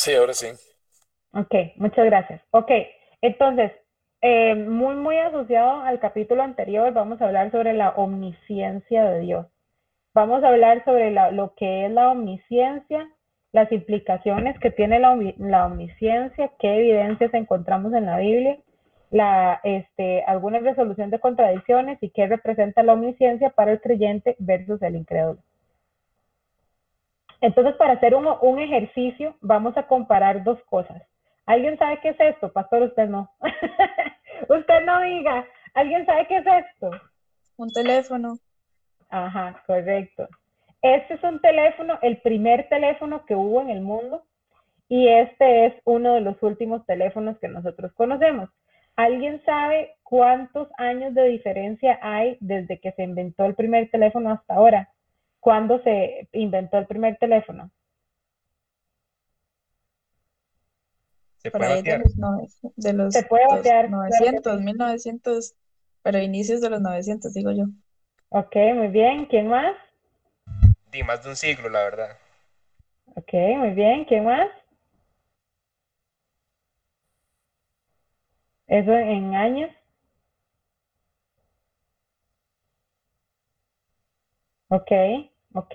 Sí, ahora sí. Ok, muchas gracias. Ok, entonces, eh, muy, muy asociado al capítulo anterior, vamos a hablar sobre la omnisciencia de Dios. Vamos a hablar sobre lo que es la omnisciencia, las implicaciones que tiene la, la, omnisciencia, qué evidencias encontramos en la Biblia, la, este, alguna resolución de contradicciones y qué representa la omnisciencia para el creyente versus el incrédulo. Entonces, para hacer un, un ejercicio, vamos a comparar dos cosas. ¿Alguien sabe qué es esto? Pastor, usted no. usted no diga. ¿Alguien sabe qué es esto? Un teléfono. Ajá, correcto. Este es un teléfono, el primer teléfono que hubo en el mundo y este es uno de los últimos teléfonos que nosotros conocemos. ¿Alguien sabe cuántos años de diferencia hay desde que se inventó el primer teléfono hasta ahora? ¿Cuándo se inventó el primer teléfono? Se puede batear. De los, se puede batear. 900, 1900, pero inicios de los 900, digo yo. Ok, muy bien. ¿Quién más? Di más de un siglo, la verdad. Ok, muy bien. ¿Quién más? ¿Eso en años? Ok, ok.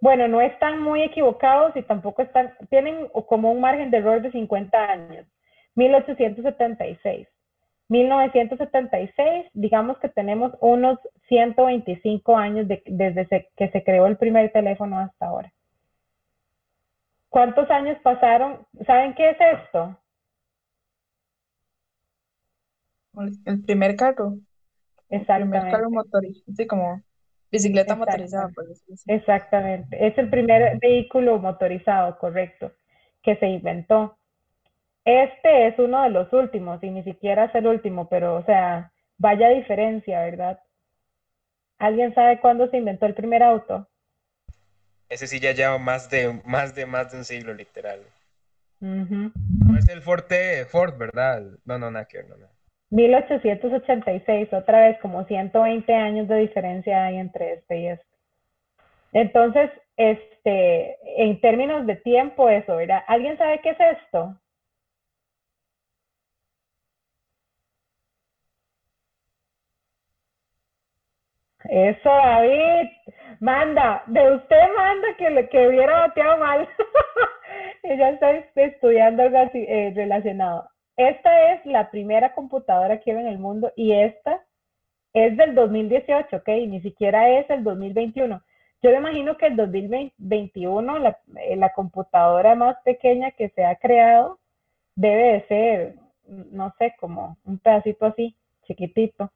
Bueno, no están muy equivocados y tampoco están, tienen como un margen de error de 50 años. 1876. 1976, digamos que tenemos unos 125 años desde que se creó el primer teléfono hasta ahora. ¿Cuántos años pasaron? ¿Saben qué es esto? El primer carro. Exactamente. El primer carro motorizado, sí, como bicicleta motorizada, por Exactamente. Es el primer vehículo motorizado, correcto, que se inventó. Este es uno de los últimos, y ni siquiera es el último, pero, o sea, vaya diferencia, ¿verdad? ¿Alguien sabe cuándo se inventó el primer auto? Ese sí ya lleva más de, más de, más de un siglo, literal. No es el Ford, Ford, ¿verdad? No, no, nada que ver, no, no. 1886, otra vez, como 120 años de diferencia hay entre este y este. Entonces, este, en términos de tiempo, eso, ¿verdad? ¿Alguien sabe qué es esto? Eso, David. Manda, de usted manda que, le, que hubiera bateado mal. Ella está estudiando algo así, eh, relacionado. Esta es la primera computadora que hay en el mundo y esta es del 2018, ¿ok? Ni siquiera es el 2021. Yo me imagino que el 2021 la, eh, la computadora más pequeña que se ha creado debe de ser, no sé, como un pedacito así, chiquitito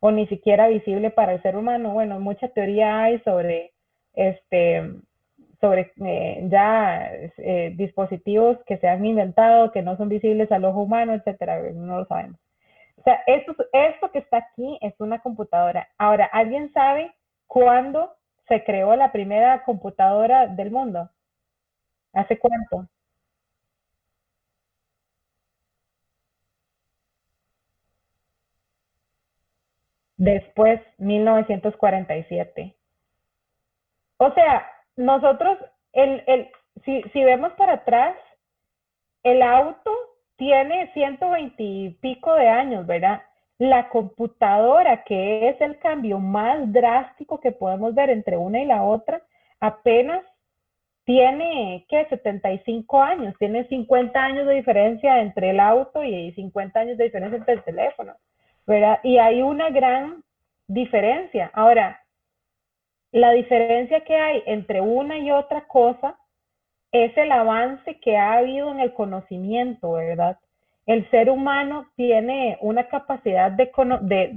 o ni siquiera visible para el ser humano. Bueno, mucha teoría hay sobre este sobre eh, ya eh, dispositivos que se han inventado, que no son visibles al ojo humano, etcétera, no lo sabemos. O sea, esto, esto que está aquí es una computadora. Ahora, ¿alguien sabe cuándo se creó la primera computadora del mundo? ¿Hace cuánto? después 1947. O sea, nosotros, el, el, si, si vemos para atrás, el auto tiene 120 y pico de años, ¿verdad? La computadora, que es el cambio más drástico que podemos ver entre una y la otra, apenas tiene, ¿qué? 75 años, tiene 50 años de diferencia entre el auto y 50 años de diferencia entre el teléfono. Y hay una gran diferencia. Ahora, la diferencia que hay entre una y otra cosa es el avance que ha habido en el conocimiento, ¿verdad? El ser humano tiene una capacidad de,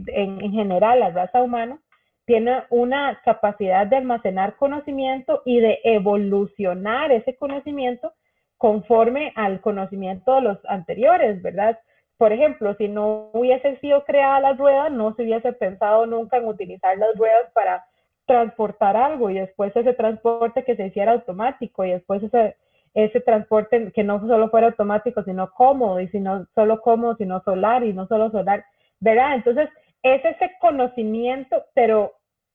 en, general, la raza humana tiene una capacidad de almacenar conocimiento y de evolucionar ese conocimiento conforme al conocimiento de los anteriores, ¿verdad? por ejemplo, si no hubiese sido creada la rueda, no se hubiese pensado nunca en utilizar las ruedas para transportar algo y después ese transporte que se hiciera automático y después ese, ese transporte que no solo fuera automático, sino cómodo y si no solo cómodo, sino solar y no solo solar, ¿verdad? Entonces, es ese conocimiento, pero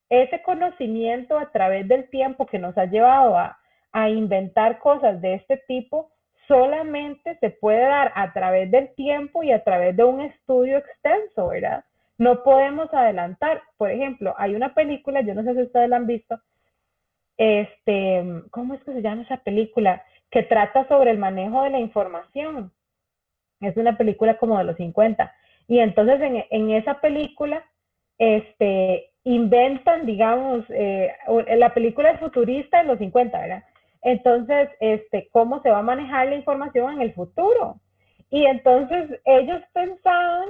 ese conocimiento a través del tiempo que nos ha llevado a, a inventar cosas de este tipo, solamente se puede dar a través del tiempo y a través de un estudio extenso, ¿verdad? No podemos adelantar. Por ejemplo, hay una película, yo no sé si ustedes la han visto, este, ¿cómo es que se llama esa película? Que trata sobre el manejo de la información. Es una película como de los 50. Y entonces en, esa película, este, inventan, digamos, eh, la película es futurista en los 50, ¿verdad? Entonces, este, ¿cómo se va a manejar la información en el futuro? Y entonces ellos pensaban,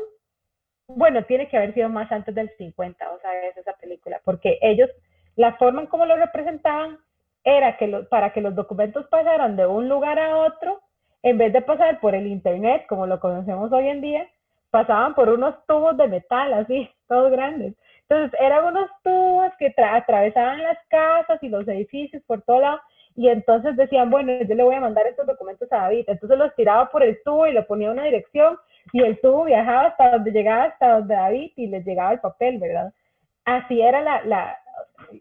bueno, tiene que haber sido más antes del 50, o sea, es esa película, porque ellos la forma en cómo lo representaban era que para que los documentos pasaran de un lugar a otro, en vez de pasar por el Internet, como lo conocemos hoy en día, pasaban por unos tubos de metal, así, todos grandes. Entonces, eran unos tubos que atravesaban las casas y los edificios por todo lado, y entonces decían, bueno, yo le voy a mandar estos documentos a David. Entonces los tiraba por el tubo y le ponía una dirección, y el tubo viajaba hasta donde llegaba, hasta donde David, y les llegaba el papel, ¿verdad? Así era la, la,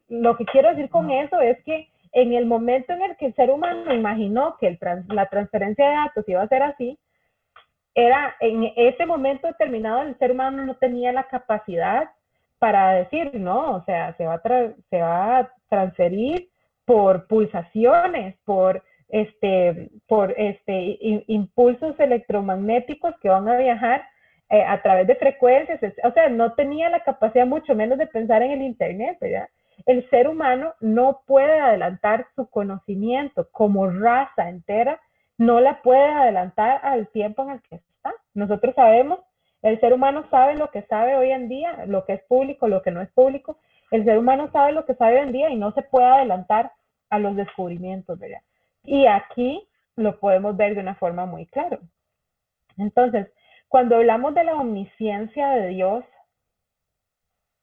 lo que quiero decir con eso es que en el momento en el que el ser humano imaginó que el la transferencia de datos iba a ser así, era en ese momento determinado el ser humano no tenía la capacidad para decir, no, o sea, se va a, se va a transferir por pulsaciones, por este, por este, impulsos electromagnéticos que van a viajar eh, a través de frecuencias, o sea, no tenía la capacidad mucho menos de pensar en el Internet, el ser humano no puede adelantar su conocimiento como raza entera, no la puede adelantar al tiempo en el que está. Nosotros sabemos, el ser humano sabe lo que sabe hoy en día, lo que es público, lo que no es público. El ser humano sabe lo que sabe hoy en día y no se puede adelantar a los descubrimientos, ¿verdad? Y aquí lo podemos ver de una forma muy clara. Entonces, cuando hablamos de la omnisciencia de Dios,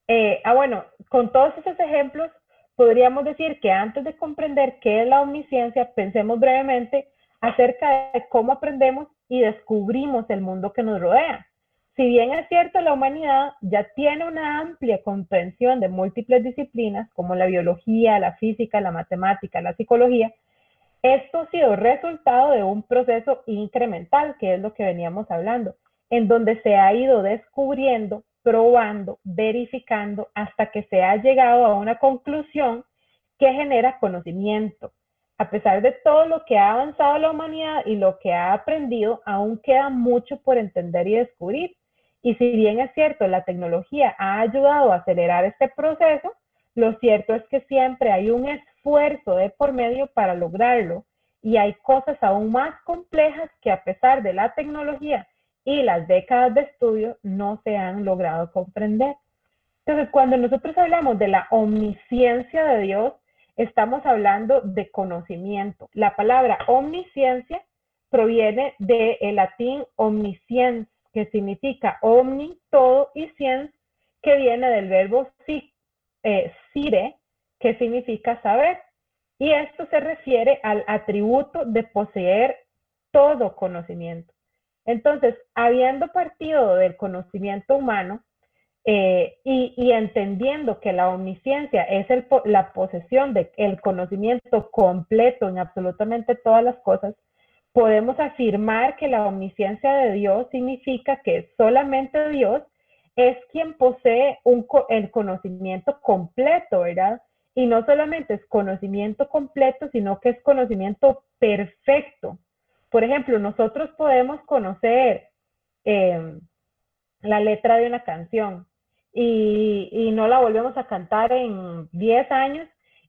eh, ah, bueno, con todos esos ejemplos, podríamos decir que antes de comprender qué es la omnisciencia, pensemos brevemente acerca de cómo aprendemos y descubrimos el mundo que nos rodea. Si bien es cierto, la humanidad ya tiene una amplia comprensión de múltiples disciplinas como la biología, la física, la matemática, la psicología, esto ha sido resultado de un proceso incremental, que es lo que veníamos hablando, en donde se ha ido descubriendo probando, verificando hasta que se ha llegado a una conclusión que genera conocimiento. A pesar de todo lo que ha avanzado la humanidad y lo que ha aprendido, aún queda mucho por entender y descubrir. Y si bien es cierto, la tecnología ha ayudado a acelerar este proceso, lo cierto es que siempre hay un esfuerzo de por medio para lograrlo y hay cosas aún más complejas que a pesar de la tecnología y las décadas de estudio no se han logrado comprender. Entonces, cuando nosotros hablamos de la omnisciencia de Dios, estamos hablando de conocimiento. La palabra omnisciencia proviene del latín omniscience, que significa omni, todo, y science, que viene del verbo si, eh, sire, que significa saber. Y esto se refiere al atributo de poseer todo conocimiento. Entonces, habiendo partido del conocimiento humano eh, y, entendiendo que la omnisciencia es la posesión del conocimiento completo en absolutamente todas las cosas, podemos afirmar que la omnisciencia de Dios significa que solamente Dios es quien posee el conocimiento completo, ¿verdad? Y no solamente es conocimiento completo, sino que es conocimiento perfecto. Por ejemplo, nosotros podemos conocer em, la letra de una canción y, no la volvemos a cantar en 10 años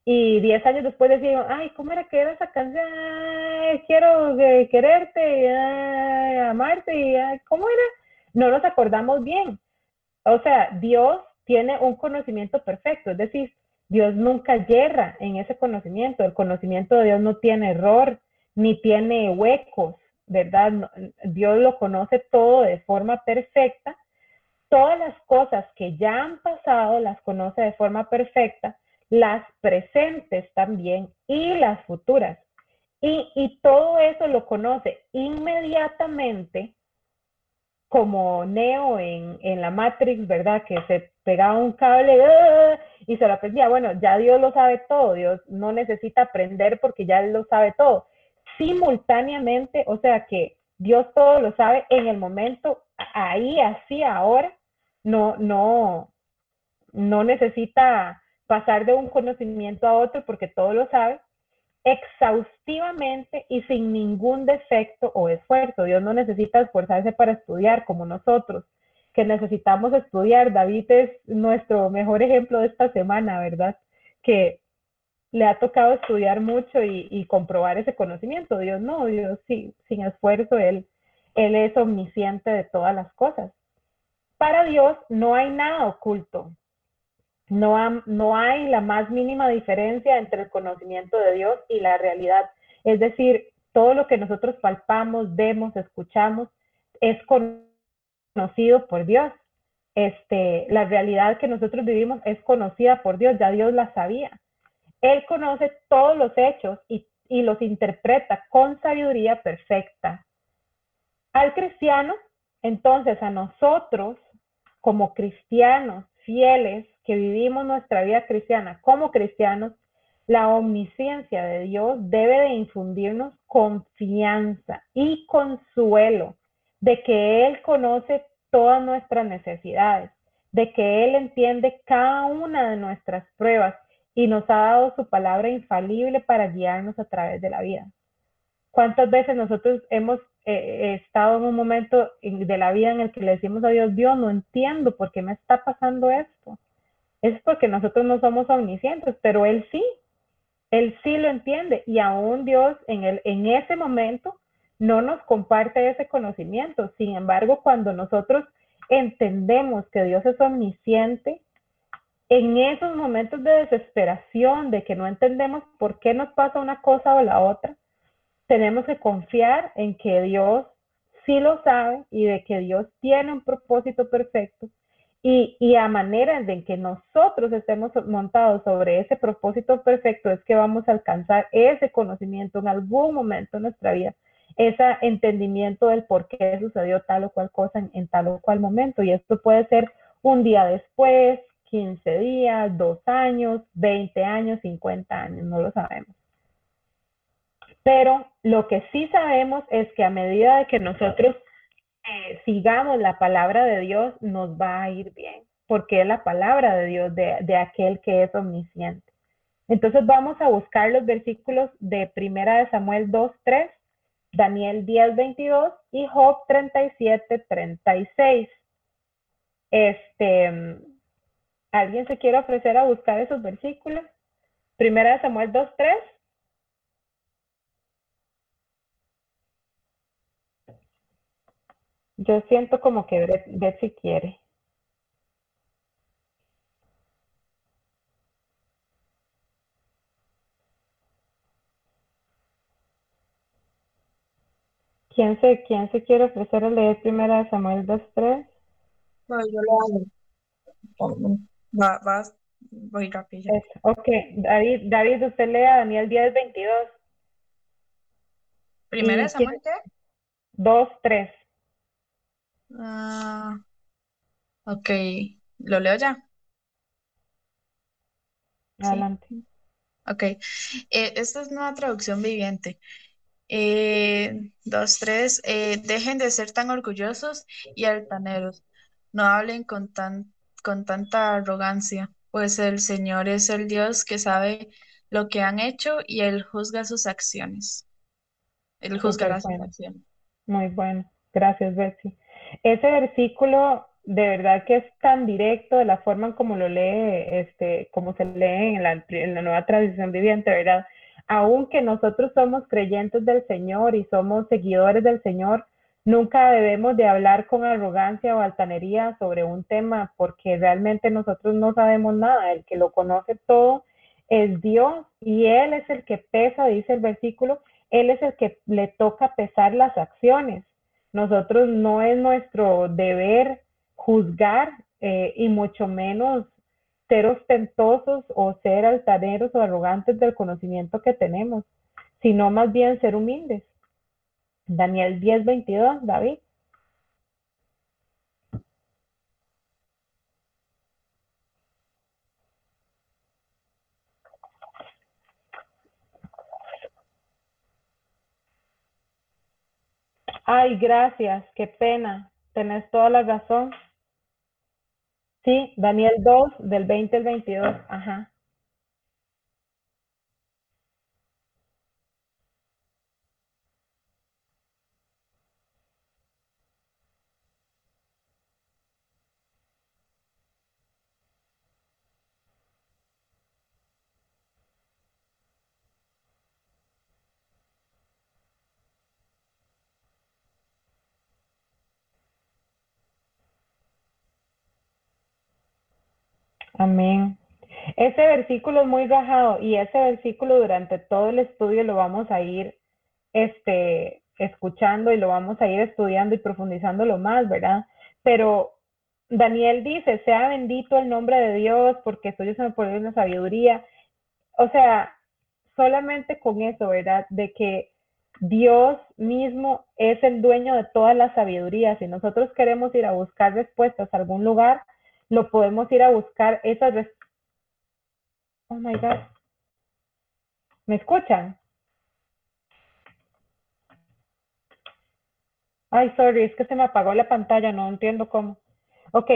y 10 años después decimos, ay, ¿cómo era que era esa canción? quiero eh, quererte, amarte, y, ¿cómo era? No nos acordamos bien. O sea, Dios tiene un conocimiento perfecto, es decir, Dios nunca yerra en ese conocimiento, el conocimiento de Dios no tiene error, ni tiene huecos, ¿verdad? Dios lo conoce todo de forma perfecta. Todas las cosas que ya han pasado las conoce de forma perfecta, las presentes también y las futuras. Y, todo eso lo conoce inmediatamente como Neo en, en, la Matrix, ¿verdad? Que se pegaba un cable ¡ah! y se lo aprendía. Bueno, ya Dios lo sabe todo, Dios no necesita aprender porque ya lo sabe todo simultáneamente, o sea que Dios todo lo sabe en el momento, ahí, así, ahora, no, no, no necesita pasar de un conocimiento a otro porque todo lo sabe, exhaustivamente y sin ningún defecto o esfuerzo. Dios no necesita esforzarse para estudiar como nosotros, que necesitamos estudiar. David es nuestro mejor ejemplo de esta semana, ¿verdad? Que le ha tocado estudiar mucho y, comprobar ese conocimiento. Dios no, Dios sí, sin esfuerzo, él, él es omnisciente de todas las cosas. Para Dios no hay nada oculto, no, no hay la más mínima diferencia entre el conocimiento de Dios y la realidad. Es decir, todo lo que nosotros palpamos, vemos, escuchamos, es conocido por Dios. Este, la realidad que nosotros vivimos es conocida por Dios, ya Dios la sabía. Él conoce todos los hechos y, y los interpreta con sabiduría perfecta. Al cristiano, entonces a nosotros, como cristianos fieles, que vivimos nuestra vida cristiana como cristianos, la omnisciencia de Dios debe de infundirnos confianza y consuelo de que Él conoce todas nuestras necesidades, de que Él entiende cada una de nuestras pruebas y nos ha dado su palabra infalible para guiarnos a través de la vida. ¿Cuántas veces nosotros hemos eh, estado en un momento de la vida en el que le decimos a Dios, Dios, no entiendo por qué me está pasando esto? Es porque nosotros no somos omniscientes, pero Él sí, Él sí lo entiende y aún Dios en, el, en ese momento no nos comparte ese conocimiento. Sin embargo, cuando nosotros entendemos que Dios es omnisciente, en esos momentos de desesperación, de que no entendemos por qué nos pasa una cosa o la otra, tenemos que confiar en que Dios sí lo sabe y de que Dios tiene un propósito perfecto y, a manera de que nosotros estemos montados sobre ese propósito perfecto es que vamos a alcanzar ese conocimiento en algún momento de nuestra vida, ese entendimiento del por qué sucedió tal o cual cosa en, en tal o cual momento. Y esto puede ser un día después, 15 días, dos años, 20 años, 50 años, no lo sabemos. Pero lo que sí sabemos es que a medida de que nosotros sigamos la palabra de Dios, nos va a ir bien, porque es la palabra de Dios, de, aquel que es omnisciente. Entonces vamos a buscar los versículos de Primera de Samuel 2, 3, Daniel 10, 22 y Job 37, 36. Este, ¿alguien se quiere ofrecer a buscar esos versículos? Primera de Samuel 2, 3. Yo siento como que Betsy quiere. ¿Quién se, quién se quiere ofrecer a leer primero de Samuel 2.3? No, yo lo hago. Va, va, voy rápido. ok, David, David, usted lea Daniel 10.22. ¿Primera de Samuel qué? 2.3. Ah, ok, ¿lo leo ya? Adelante. Ok, eh, esta es una traducción viviente. Eh, dos, tres, eh, dejen de ser tan orgullosos y altaneros, no hablen con, tan, con tanta arrogancia, pues el Señor es el Dios que sabe lo que han hecho y Él juzga sus acciones. Él juzgará sus acciones. Muy bueno. Gracias, Betsy. Ese versículo de verdad que es tan directo de la forma en como lo lee, este, como se lee en la, en la nueva tradición viviente, ¿verdad? Aunque nosotros somos creyentes del Señor y somos seguidores del Señor, nunca debemos de hablar con arrogancia o altanería sobre un tema porque realmente nosotros no sabemos nada. El que lo conoce todo es Dios y Él es el que pesa, dice el versículo, Él es el que le toca pesar las acciones. Nosotros no es nuestro deber juzgar eh, y mucho menos ser ostentosos o ser altaneros o arrogantes del conocimiento que tenemos, sino más bien ser humildes. Daniel 10, 22, David. Ay, gracias, qué pena. Tenés toda la razón. Sí, Daniel 2, del 20 al 22. Ajá. Amén. Ese versículo es muy rajado y ese versículo durante todo el estudio lo vamos a ir este, escuchando y lo vamos a ir estudiando y profundizándolo más, ¿verdad? Pero Daniel dice, sea bendito el nombre de Dios porque suyo se me pone una sabiduría. O sea, solamente con eso, ¿verdad? De que Dios mismo es el dueño de toda la sabiduría. Si nosotros queremos ir a buscar respuestas a algún lugar, lo podemos ir a buscar esas. Oh my God. ¿Me escuchan? Ay, sorry, es que se me apagó la pantalla, no entiendo cómo. Ok,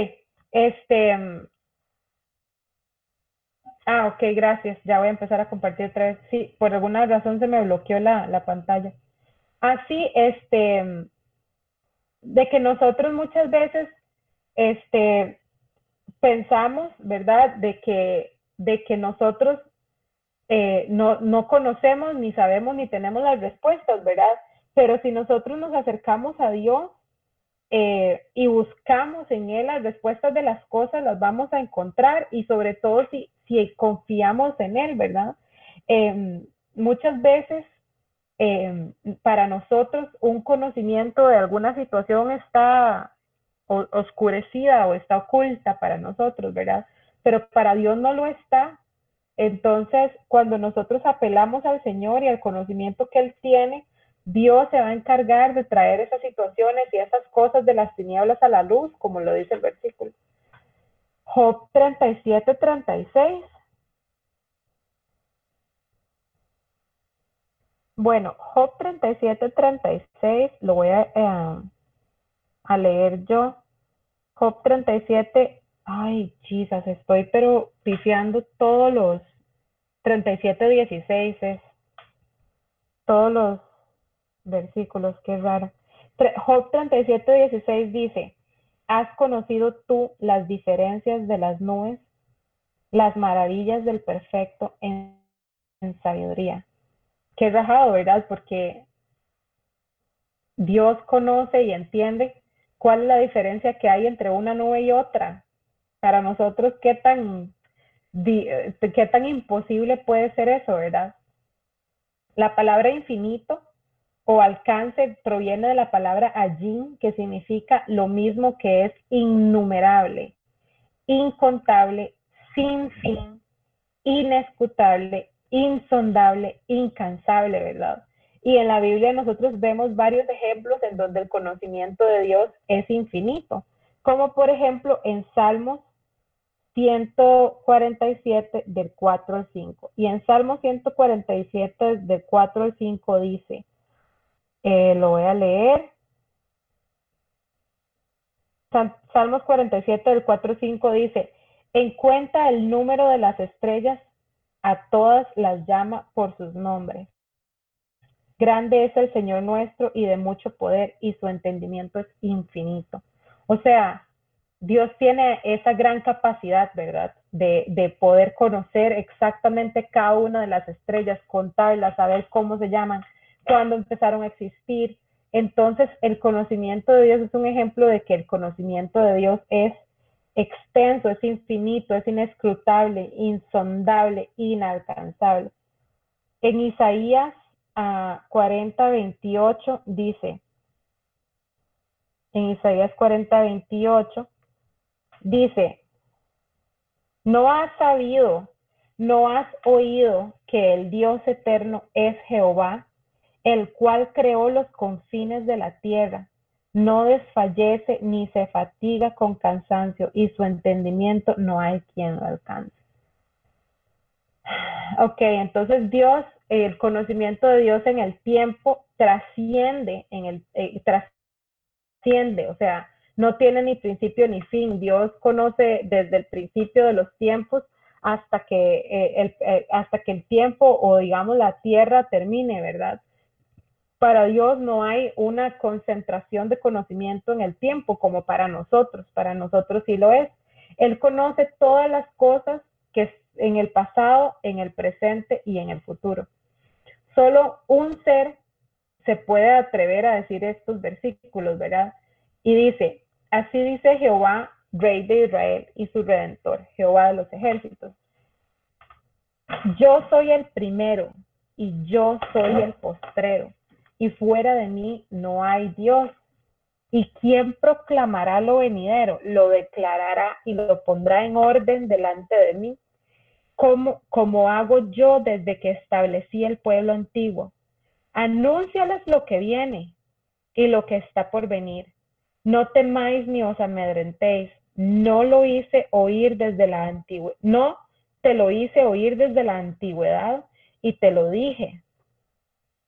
este. Mm, ah, ok, gracias. Ya voy a empezar a compartir otra vez. Sí, por alguna razón se me bloqueó la, la pantalla. Así, ah, este, mm, de que nosotros muchas veces, este, pensamos, ¿verdad?, de que, de que nosotros eh, no, no conocemos, ni sabemos, ni tenemos las respuestas, ¿verdad? Pero si nosotros nos acercamos a Dios eh, y buscamos en Él las respuestas de las cosas, las vamos a encontrar y sobre todo si, si confiamos en Él, ¿verdad? Em, muchas veces em, para nosotros un conocimiento de alguna situación está oscurecida o está oculta para nosotros, ¿verdad? Pero para Dios no lo está. Entonces, cuando nosotros apelamos al Señor y al conocimiento que Él tiene, Dios se va a encargar de traer esas situaciones y esas cosas de las tinieblas a la luz, como lo dice el versículo. Job 37, 36. Bueno, Job 37, 36, lo voy a, eh, a leer yo. Job 37, ay, chisas, estoy pero pifiando todos los 37, 16 es todos los versículos, qué raro. Job 37, 16 dice, ¿has conocido tú las diferencias de las nubes, las maravillas del perfecto en, en sabiduría? Qué rajado, ¿verdad? Porque Dios conoce y entiende cuál es la diferencia que hay entre una nube y otra. Para nosotros, qué tan, qué tan imposible puede ser eso, ¿verdad? La palabra infinito o alcance proviene de la palabra ajin, que significa lo mismo que es innumerable, incontable, sin fin, inescutable, insondable, incansable, ¿verdad? Y en la Biblia nosotros vemos varios ejemplos en donde el conocimiento de Dios es infinito, como por ejemplo en Salmos 147 del 4 al 5. Y en Salmos 147 del 4 al 5 dice, eh, lo voy a leer. Salmos 47 del 4 al 5 dice, en cuenta el número de las estrellas, a todas las llama por sus nombres. Grande es el Señor nuestro y de mucho poder y su entendimiento es infinito. O sea, Dios tiene esa gran capacidad, ¿verdad? De, poder conocer exactamente cada una de las estrellas, contarlas, saber cómo se llaman, cuándo empezaron a existir. Entonces, el conocimiento de Dios es un ejemplo de que el conocimiento de Dios es extenso, es infinito, es inescrutable, insondable, inalcanzable. En Isaías a 40, 28 dice, en Isaías 40, 28, dice, no has sabido, no has oído que el Dios eterno es Jehová, el cual creó los confines de la tierra, no desfallece ni se fatiga con cansancio y su entendimiento no hay quien lo alcance. Ok, entonces Dios, el conocimiento de Dios en el tiempo trasciende, en el, eh, trasciende, o sea, no tiene ni principio ni fin. Dios conoce desde el principio de los tiempos hasta que, eh, el, eh, hasta que el tiempo o digamos la tierra termine, ¿verdad? Para Dios no hay una concentración de conocimiento en el tiempo como para nosotros, para nosotros sí lo es. Él conoce todas las cosas que en el pasado, en el presente y en el futuro. Solo un ser se puede atrever a decir estos versículos, ¿verdad? Y dice, así dice Jehová, Rey de Israel y su Redentor, Jehová de los ejércitos. Yo soy el primero y yo soy el postrero, y fuera de mí no hay Dios. ¿Y quién proclamará lo venidero? Lo declarará y lo pondrá en orden delante de mí, como, hago yo desde que establecí el pueblo antiguo. Anúnciales lo que viene y lo que está por venir no temáis ni os amedrentéis. No lo hice oír desde la antigüedad. No te lo hice oír desde la antigüedad y te lo dije.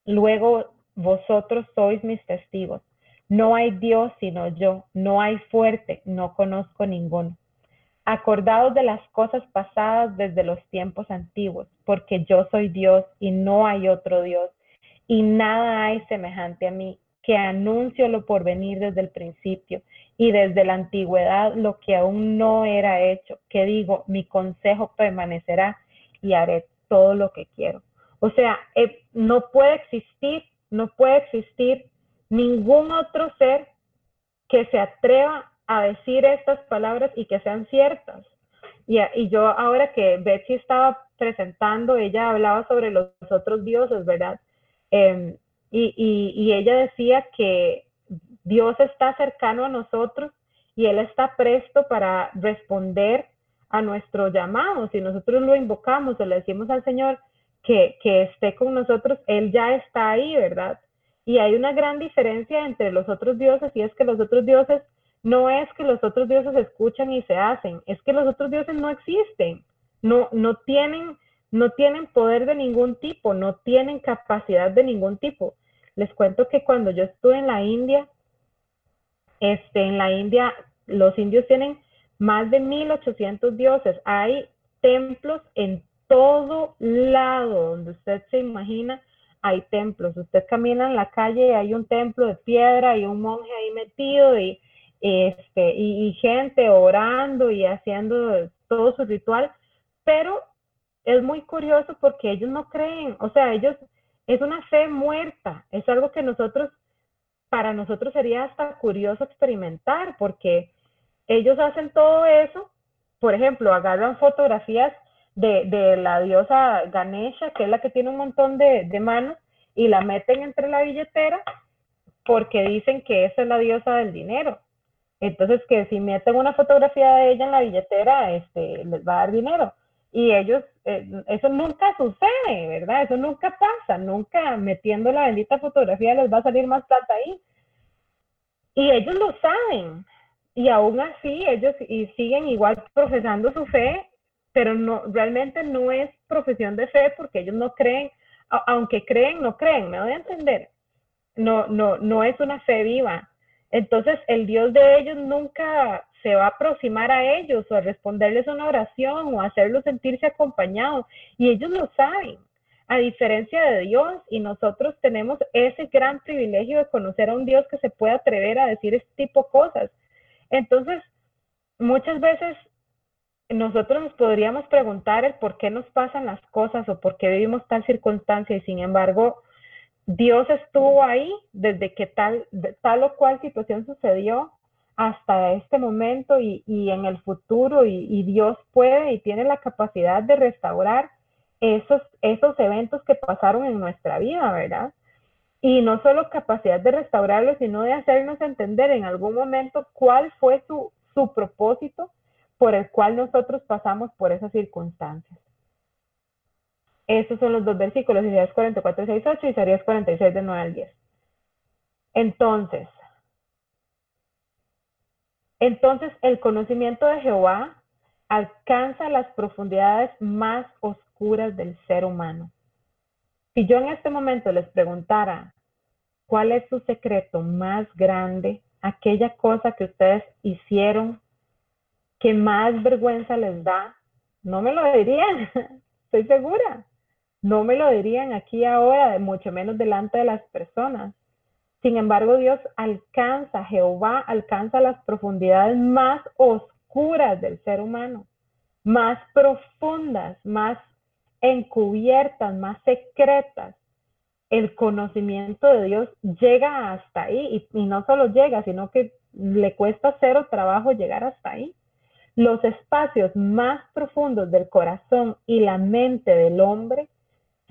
Luego vosotros sois mis testigos. No hay Dios sino yo. No hay fuerte. No conozco ninguno. Acordaos de las cosas pasadas desde los tiempos antiguos, porque yo soy Dios y no hay otro Dios, y nada hay semejante a mí que anuncio lo por venir desde el principio y desde la antigüedad lo que aún no era hecho, que digo, mi consejo permanecerá y haré todo lo que quiero. O sea, eh, no puede existir, no puede existir ningún otro ser que se atreva a decir estas palabras y que sean ciertas. Y, y yo ahora que Betsy estaba presentando, ella hablaba sobre los otros dioses, ¿verdad? Em, y, ella decía que Dios está cercano a nosotros y Él está presto para responder a nuestro llamado. Si nosotros lo invocamos o le decimos al Señor que, que esté con nosotros, Él ya está ahí, ¿verdad? Y hay una gran diferencia entre los otros dioses y es que los otros dioses no es que los otros dioses escuchan y se hacen, es que los otros dioses no existen, no, no, tienen, no tienen poder de ningún tipo, no tienen capacidad de ningún tipo. Les cuento que cuando yo estuve en la India, este, en la India, los indios tienen más de 1800 dioses. Hay templos en todo lado donde usted se imagina, hay templos. Usted camina en la calle y hay un templo de piedra y un monje ahí metido y, este, y gente orando y haciendo todo su ritual. Pero es muy curioso porque ellos no creen, o sea, ellos es una fe muerta, es algo que nosotros, para nosotros sería hasta curioso experimentar, porque ellos hacen todo eso, por ejemplo, agarran fotografías de, la diosa Ganesha, que es la que tiene un montón de, de manos, y la meten entre la billetera porque dicen que esa es la diosa del dinero. Entonces, que si meten una fotografía de ella en la billetera, este, les va a dar dinero y ellos, eh, eso nunca sucede, ¿verdad? Eso nunca pasa, nunca metiendo la bendita fotografía les va a salir más plata ahí. Y ellos lo saben, y aún así ellos y siguen igual profesando su fe, pero no, realmente no es profesión de fe porque ellos no creen, aunque creen, no creen, me voy a entender. No, no, no es una fe viva. Entonces el Dios de ellos nunca se va a aproximar a ellos o a responderles una oración o a hacerlos sentirse acompañados. Y ellos lo saben, a diferencia de Dios. Y nosotros tenemos ese gran privilegio de conocer a un Dios que se puede atrever a decir este tipo de cosas. Entonces, muchas veces nosotros nos podríamos preguntar el por qué nos pasan las cosas o por qué vivimos tal circunstancia y sin embargo, Dios estuvo ahí desde que tal, tal o cual situación sucedió hasta este momento y, en el futuro y, Dios puede y tiene la capacidad de restaurar esos, esos eventos que pasaron en nuestra vida, ¿verdad? Y no solo capacidad de restaurarlos, sino de hacernos entender en algún momento cuál fue su, su propósito por el cual nosotros pasamos por esas circunstancias. Estos son los dos versículos, Isaías 44, 6, 8 y Isaías 46, de 9 al 10. Entonces, entonces el conocimiento de Jehová alcanza las profundidades más oscuras del ser humano. Si yo en este momento les preguntara cuál es su secreto más grande, aquella cosa que ustedes hicieron que más vergüenza les da, no me lo dirían, estoy segura. No me lo dirían aquí ahora, mucho menos delante de las personas. Sin embargo, Dios alcanza, Jehová alcanza las profundidades más oscuras del ser humano, más profundas, más encubiertas, más secretas. El conocimiento de Dios llega hasta ahí y, y no solo llega, sino que le cuesta cero trabajo llegar hasta ahí. Los espacios más profundos del corazón y la mente del hombre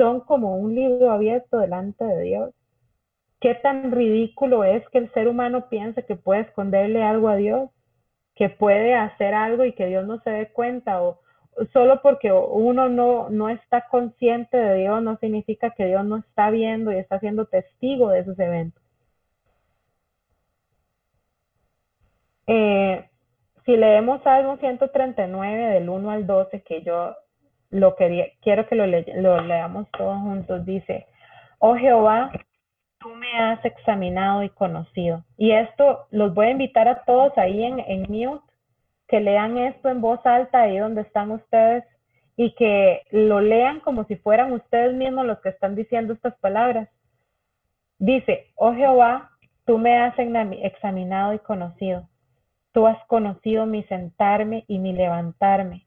son como un libro abierto delante de Dios. ¿Qué tan ridículo es que el ser humano piense que puede esconderle algo a Dios? Que puede hacer algo y que Dios no se dé cuenta o solo porque uno no, no está consciente de Dios no significa que Dios no está viendo y está siendo testigo de esos eventos. Eh, si leemos Salmo 139 del 1 al 12, que yo lo quería, quiero que lo, lo leamos todos juntos, dice, oh Jehová, tú me has examinado y conocido. Y esto los voy a invitar a todos ahí en, en mute, que lean esto en voz alta ahí donde están ustedes y que lo lean como si fueran ustedes mismos los que están diciendo estas palabras. Dice, oh Jehová, tú me has examinado y conocido. Tú has conocido mi sentarme y mi levantarme.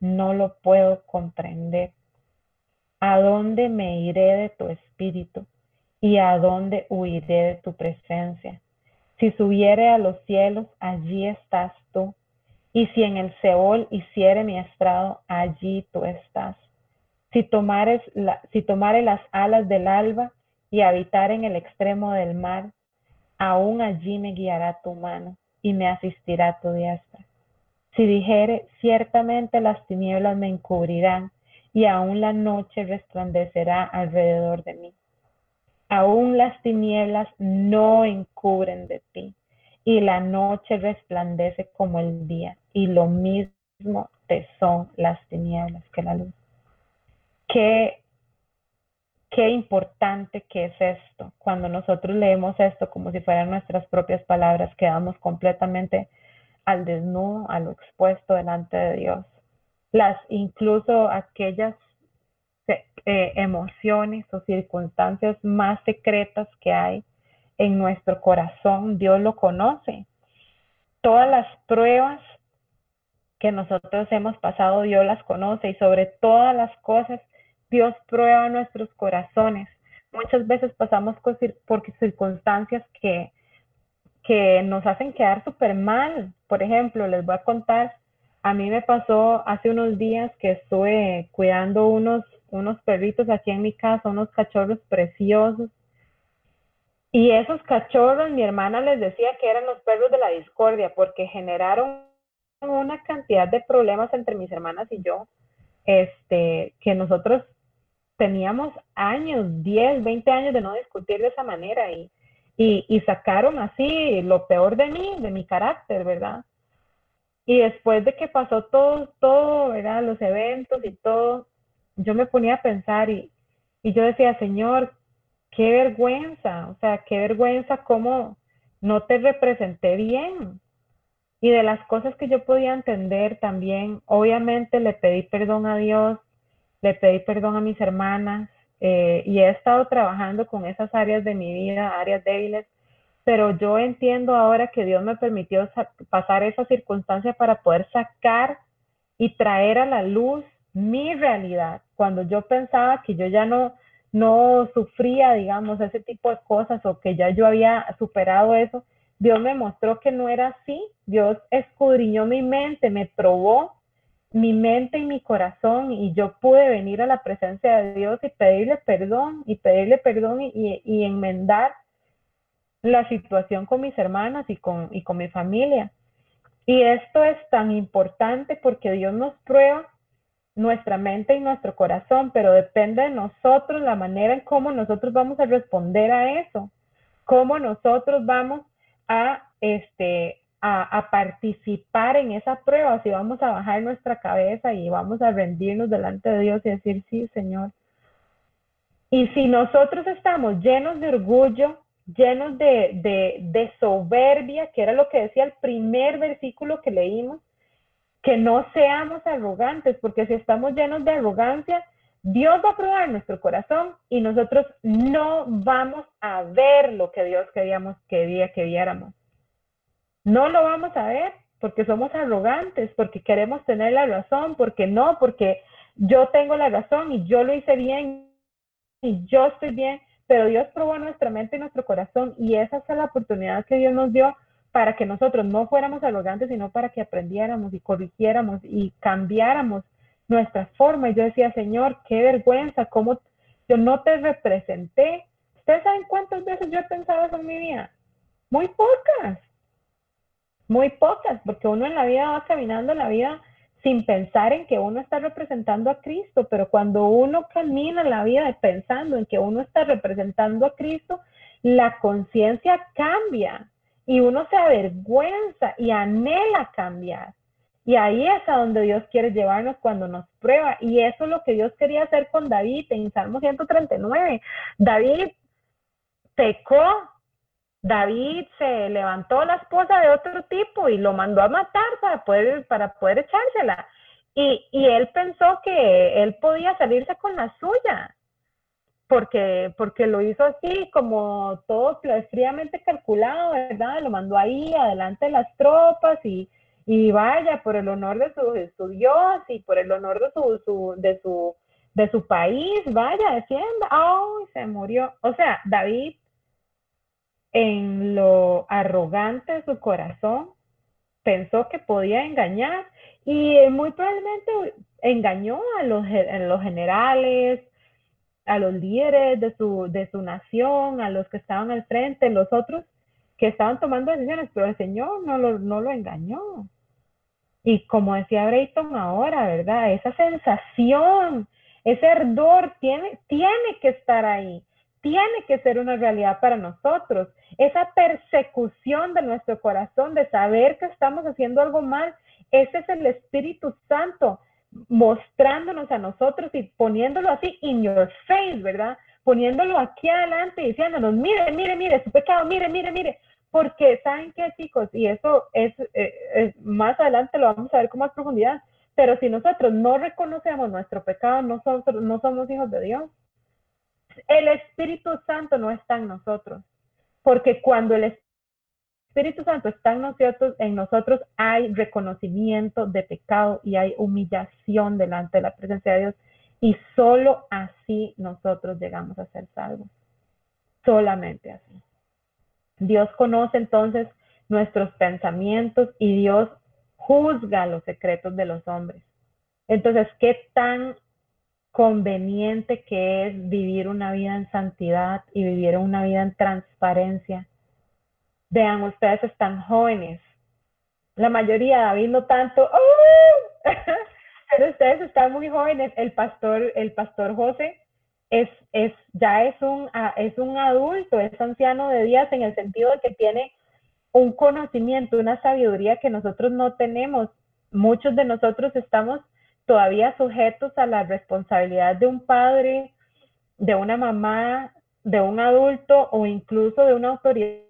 no lo puedo comprender. ¿A dónde me iré de tu espíritu? ¿Y a dónde huiré de tu presencia? Si subiere a los cielos, allí estás tú. Y si en el Seol hiciere mi estrado, allí tú estás. Si tomares tomare las alas del alba y habitar en el extremo del mar, aún allí me guiará tu mano y me asistirá tu diestra. Si dijere, ciertamente las tinieblas me encubrirán y aún la noche resplandecerá alrededor de mí. Aún las tinieblas no encubren de ti y la noche resplandece como el día y lo mismo te son las tinieblas que la luz. Qué qué importante que es esto. Cuando nosotros leemos esto como si fueran nuestras propias palabras, quedamos completamente al desnudo, a lo expuesto delante de Dios. Las, incluso aquellas eh, emociones o circunstancias más secretas que hay en nuestro corazón, Dios lo conoce. Todas las pruebas que nosotros hemos pasado, Dios las conoce y sobre todas las cosas Dios prueba nuestros corazones. Muchas veces pasamos por circunstancias que, que nos hacen quedar súper mal. Por ejemplo, les voy a contar, a mí me pasó hace unos días que estuve cuidando unos, unos perritos aquí en mi casa, unos cachorros preciosos. Y esos cachorros, mi hermana les decía que eran los perros de la discordia porque generaron una cantidad de problemas entre mis hermanas y yo, este, que nosotros teníamos años, 10, 20 años de no discutir de esa manera y, y, sacaron así lo peor de mí, de mi carácter, ¿verdad? Y después de que pasó todo, todo, ¿verdad? Los eventos y todo, yo me ponía a pensar y, y yo decía, Señor, qué vergüenza, o sea, qué vergüenza cómo no te representé bien. Y de las cosas que yo podía entender también, obviamente le pedí perdón a Dios le pedí perdón a mis hermanas eh, y he estado trabajando con esas áreas de mi vida, áreas débiles, pero yo entiendo ahora que Dios me permitió pasar esa circunstancia para poder sacar y traer a la luz mi realidad. Cuando yo pensaba que yo ya no, no sufría, digamos, ese tipo de cosas o que ya yo había superado eso, Dios me mostró que no era así. Dios escudriñó mi mente, me probó mi mente y mi corazón y yo pude venir a la presencia de Dios y pedirle perdón y pedirle perdón y, enmendar la situación con mis hermanas y con, y con mi familia. Y esto es tan importante porque Dios nos prueba nuestra mente y nuestro corazón, pero depende de nosotros la manera en cómo nosotros vamos a responder a eso, cómo nosotros vamos a, este, a, participar en esa prueba, si vamos a bajar nuestra cabeza y vamos a rendirnos delante de Dios y decir, sí, Señor. Y si nosotros estamos llenos de orgullo, llenos de, de, de soberbia, que era lo que decía el primer versículo que leímos, que no seamos arrogantes, porque si estamos llenos de arrogancia, Dios va a probar nuestro corazón y nosotros no vamos a ver lo que Dios queríamos que, que viéramos. No lo vamos a ver porque somos arrogantes, porque queremos tener la razón, porque no, porque yo tengo la razón y yo lo hice bien y yo estoy bien, pero Dios probó nuestra mente y nuestro corazón y esa es la oportunidad que Dios nos dio para que nosotros no fuéramos arrogantes, sino para que aprendiéramos y corrigiéramos y cambiáramos nuestra forma. Y yo decía, Señor, qué vergüenza, cómo yo no te representé. ¿Ustedes saben cuántas veces yo he pensado eso en mi vida? Muy pocas, muy pocas, porque uno en la vida va caminando la vida sin pensar en que uno está representando a Cristo, pero cuando uno camina la vida pensando en que uno está representando a Cristo, la conciencia cambia y uno se avergüenza y anhela cambiar. Y ahí es a donde Dios quiere llevarnos cuando nos prueba. Y eso es lo que Dios quería hacer con David en Salmo 139. David pecó, David se levantó la esposa de otro tipo y lo mandó a matar para poder, para poder echársela. Y, y él pensó que él podía salirse con la suya porque, porque lo hizo así, como todo fríamente calculado, ¿verdad? Lo mandó ahí, adelante de las tropas y, y vaya, por el honor de su, Dios y por el honor de su, su, de su, de su país, vaya, defienda. ¡Ay, se murió! O sea, David, en lo arrogante de su corazón, pensó que podía engañar y muy probablemente engañó a los, los generales, a los líderes de su, de su nación, a los que estaban al frente, los otros que estaban tomando decisiones, pero el Señor no lo, no lo engañó. Y como decía Brayton ahora, ¿verdad? Esa sensación, ese ardor tiene, tiene que estar ahí, tiene que ser una realidad para nosotros. Esa persecución de nuestro corazón, de saber que estamos haciendo algo mal, ese es el Espíritu Santo mostrándonos a nosotros y poniéndolo así in your face, ¿verdad? Poniéndolo aquí adelante y diciéndonos, mire, mire, mire, su pecado, mire, mire, mire. Porque, ¿saben qué, chicos? Y eso es, eh, más adelante lo vamos a ver con más profundidad. Pero si nosotros no reconocemos nuestro pecado, nosotros no somos hijos de Dios. El Espíritu Santo no está en nosotros. Porque cuando el Espíritu Santo está en nosotros, hay reconocimiento de pecado y hay humillación delante de la presencia de Dios. Y solo así nosotros llegamos a ser salvos. Solamente así. Dios conoce entonces nuestros pensamientos y Dios juzga los secretos de los hombres. Entonces, ¿qué tan conveniente que es vivir una vida en santidad y vivir una vida en transparencia Vean, ustedes están jóvenes. La mayoría, David no tanto. ¡Oh! Pero ustedes están muy jóvenes. El pastor, el pastor José es, es, ya es un, es un adulto, es anciano de días en el sentido de que tiene un conocimiento, una sabiduría que nosotros no tenemos. Muchos de nosotros estamos todavía sujetos a la responsabilidad de un padre, de una mamá, de un adulto o incluso de una autoridad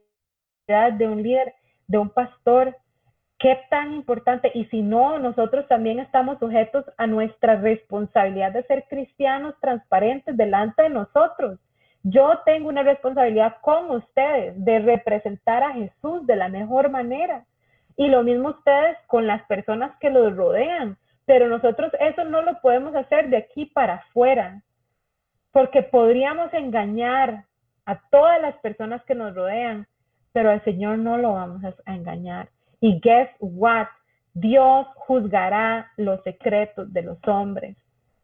de un líder, de un pastor, qué tan importante. Y si no, nosotros también estamos sujetos a nuestra responsabilidad de ser cristianos transparentes delante de nosotros. Yo tengo una responsabilidad con ustedes de representar a Jesús de la mejor manera. Y lo mismo ustedes con las personas que los rodean. Pero nosotros eso no lo podemos hacer de aquí para afuera, porque podríamos engañar a todas las personas que nos rodean pero al Señor no lo vamos a engañar. Y guess what? Dios juzgará los secretos de los hombres.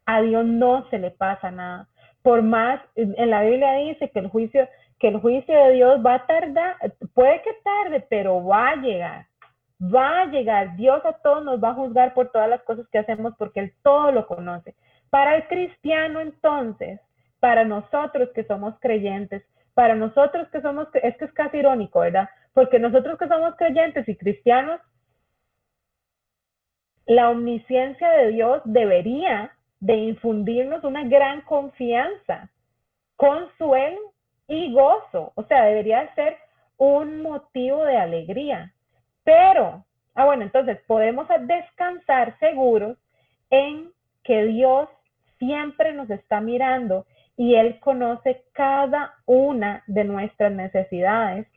A Dios no se le pasa nada. Por más, en la Biblia dice que el juicio, que el juicio de Dios va a tardar, puede que tarde, pero va a llegar. Va a llegar. Dios a todos nos va a juzgar por todas las cosas que hacemos porque Él todo lo conoce. Para el cristiano entonces, para nosotros que somos creyentes, para nosotros que somos, es que es casi irónico, ¿verdad? Porque nosotros que somos creyentes y cristianos, la omnisciencia de Dios debería de infundirnos una gran confianza, consuelo y gozo. O sea, debería ser un motivo de alegría. Pero, ah, bueno, entonces podemos descansar seguros en que Dios siempre nos está mirando y Él conoce cada una de nuestras necesidades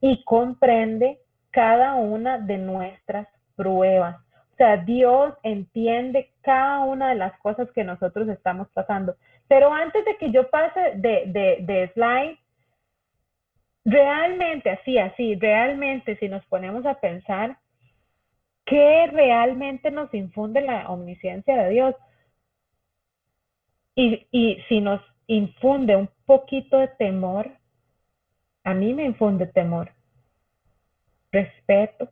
y comprende cada una de nuestras pruebas. O sea, Dios entiende cada una de las cosas que nosotros estamos pasando. Pero antes de que yo pase de, de, de slide, realmente, así, así, realmente, si nos ponemos a pensar, ¿qué realmente nos infunde la omnisciencia de Dios? Y, y si nos infunde un poquito de temor, a mí me infunde temor, respeto,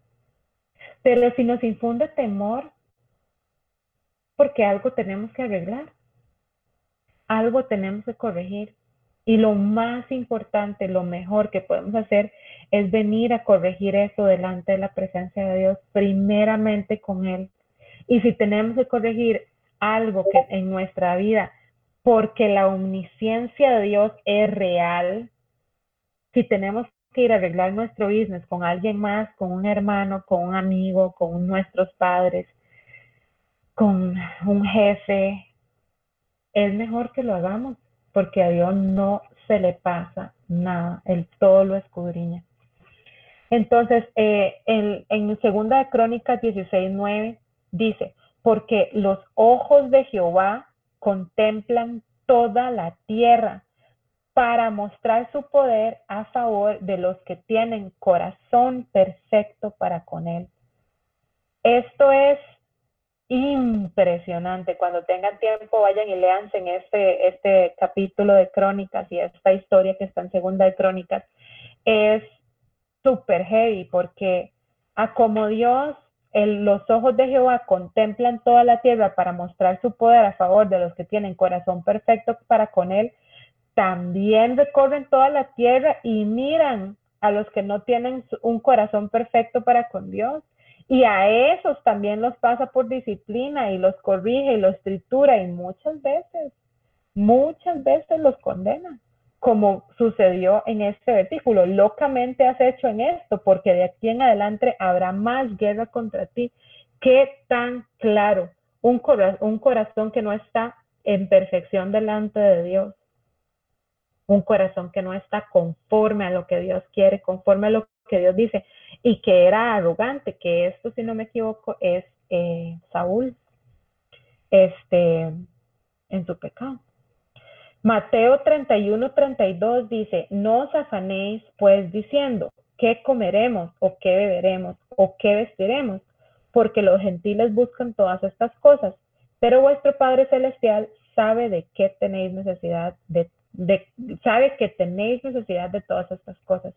pero si nos infunde temor, porque algo tenemos que arreglar, algo tenemos que corregir. Y lo más importante, lo mejor que podemos hacer es venir a corregir eso delante de la presencia de Dios, primeramente con Él. Y si tenemos que corregir algo que en nuestra vida porque la omnisciencia de Dios es real. Si tenemos que ir a arreglar nuestro business con alguien más, con un hermano, con un amigo, con nuestros padres, con un jefe, es mejor que lo hagamos, porque a Dios no se le pasa nada, Él todo lo escudriña. Entonces, eh, en, Segunda de Crónicas 16, dice, porque los ojos de Jehová contemplan toda la tierra para mostrar su poder a favor de los que tienen corazón perfecto para con Él. Esto es impresionante. Cuando tengan tiempo, vayan y leanse en este, este capítulo de Crónicas y esta historia que está en Segunda de Crónicas. Es súper heavy porque a como Dios los ojos de Jehová contemplan toda la tierra para mostrar su poder a favor de los que tienen corazón perfecto para con él, también recorren toda la tierra y miran a los que no tienen un corazón perfecto para con Dios. Y a esos también los pasa por disciplina y los corrige y los tritura y muchas veces, muchas veces los condena como sucedió en este versículo. Locamente has hecho en esto, porque de aquí en adelante habrá más guerra contra ti. Qué tan claro, un, un corazón que no está en perfección delante de Dios, un corazón que no está conforme a lo que Dios quiere, conforme a lo que Dios dice, y que era arrogante, que esto, si no me equivoco, es eh, Saúl, este, en su pecado. Mateo 31, 32 dice, no os afanéis pues diciendo, ¿qué comeremos o qué beberemos o qué vestiremos? Porque los gentiles buscan todas estas cosas, pero vuestro Padre Celestial sabe de qué tenéis necesidad, de, sabe que tenéis necesidad de todas estas cosas.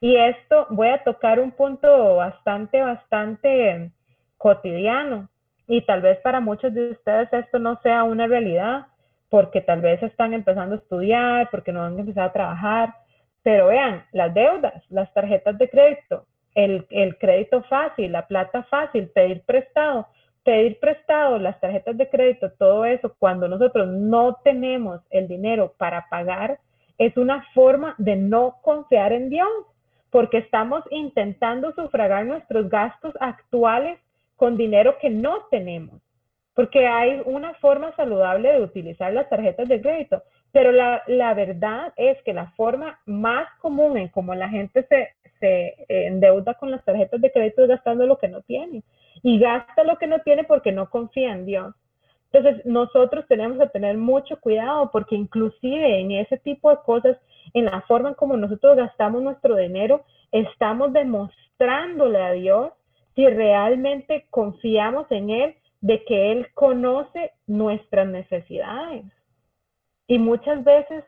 Y esto voy a tocar un punto bastante, bastante cotidiano. Y tal vez para muchos de ustedes esto no sea una realidad, porque tal vez están empezando a estudiar, porque no han empezado a trabajar. Pero vean, las deudas, las tarjetas de crédito, el, el crédito fácil, la plata fácil, pedir prestado, pedir prestado, las tarjetas de crédito, todo eso, cuando nosotros no tenemos el dinero para pagar, es una forma de no confiar en Dios, porque estamos intentando sufragar nuestros gastos actuales con dinero que no tenemos porque hay una forma saludable de utilizar las tarjetas de crédito, pero la, la verdad es que la forma más común en cómo la gente se, se endeuda con las tarjetas de crédito es gastando lo que no tiene y gasta lo que no tiene porque no confía en Dios. Entonces, nosotros tenemos que tener mucho cuidado porque inclusive en ese tipo de cosas, en la forma en como nosotros gastamos nuestro dinero, estamos demostrándole a Dios si realmente confiamos en Él de que Él conoce nuestras necesidades. Y muchas veces